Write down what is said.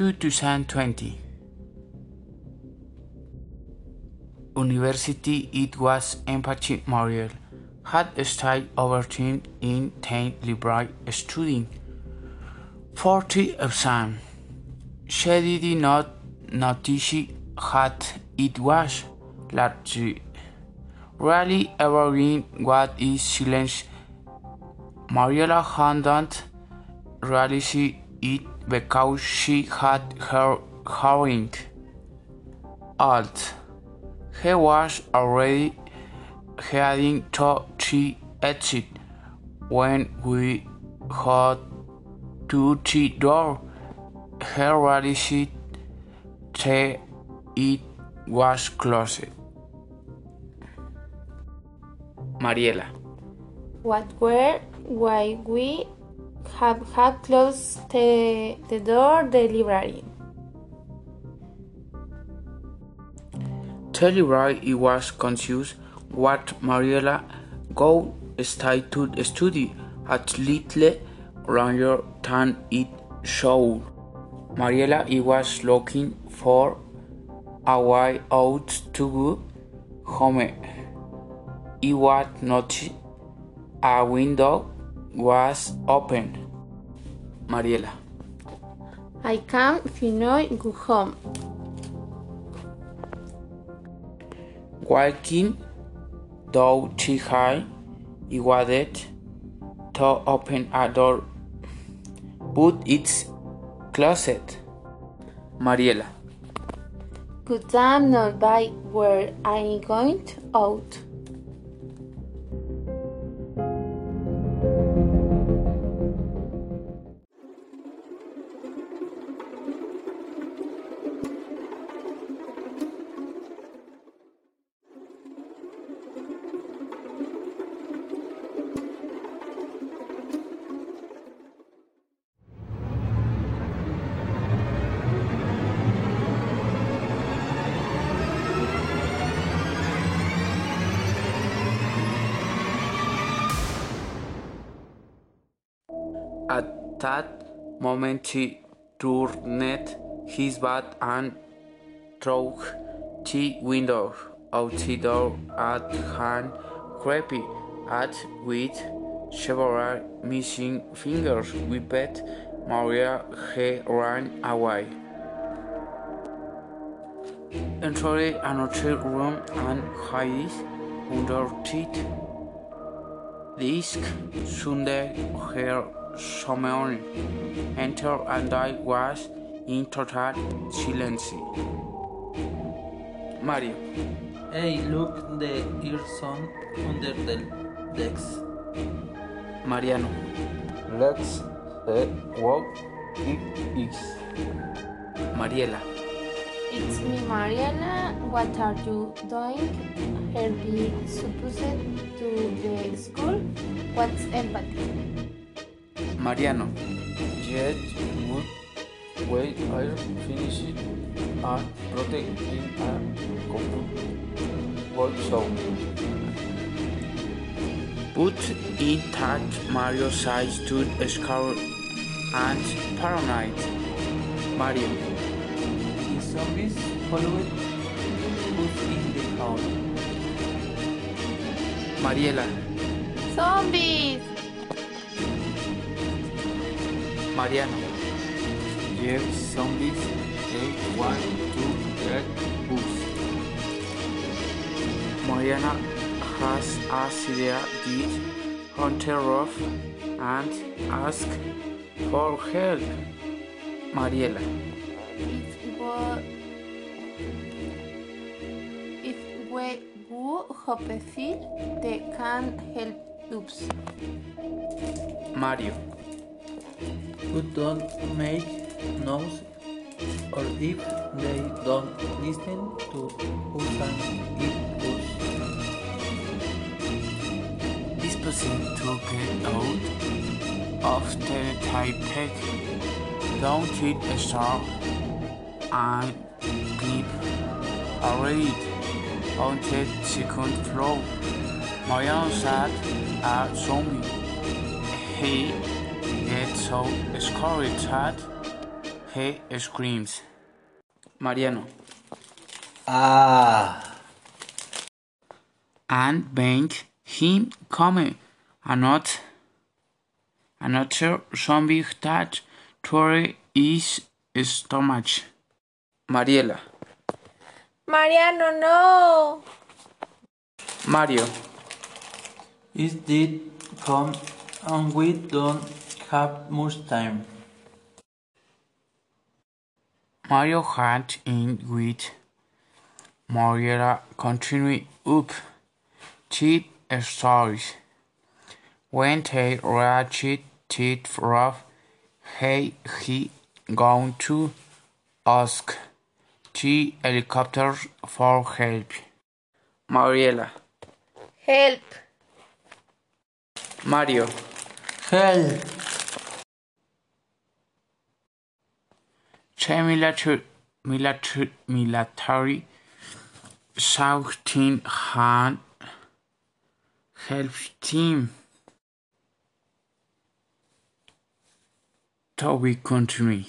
2020. University it was empathy Mariel had stayed overturned in 10 library studying 40 exam. She did not notice had it was largely really everything what is silence. Mariela hadn't realized it because she had her hearing alt. He was already heading to the exit when we got to the door. He realized that it was closed. Mariela. What were why we have had closed the, the door the library? The library was confused what Mariela go stay to study at little longer than it showed. Mariela was looking for a way out to go home. It was not a window was open. Mariela. I can finally go home. Walking down hall, he wanted to open a door, but it's closed. Mariela. Could I not by where I'm going out? At that moment he turned his back and threw the window out the door at hand creepy at with several missing fingers whipped Maria he ran away. Entered another room and hid under it. This Sunday her Someone entered and I was in total silence. Mario. Hey, look, the earphone under the desk. Mariano. Let's see what it is. Mariela. It's me, Mariana. What are you doing? Her be supposed to the school? What's empathy? Mariano. Yet would we are finishing and protecting a couple show. But in that Mario size stood scared and paranoid. Mario. The zombies followed us in the house. Mariela. Zombies! Mariano. Yes, zombies, they want to get us. Mariana has a idea did hunter off and ask for help. Mariela. If we, if we go Hopeful, they can help us. Mario. Who don't make noise or if they don't listen to who can eat us. This person to get out of the type don't hit a star and keep a raid on the second floor. Mariano said a zombie. He so scared that he screams. Mariano. Ah. And bang him come another another zombie that tore his stomach. Mariela. Mariano, no! Mario. It did come and we don't have much time. Mario had in with Mariela continuing up to stories. When they reached it rough, he he going to ask the helicopter for help. Mariela. Help! Mario. Help! The military, shouting had helped him. So we continue.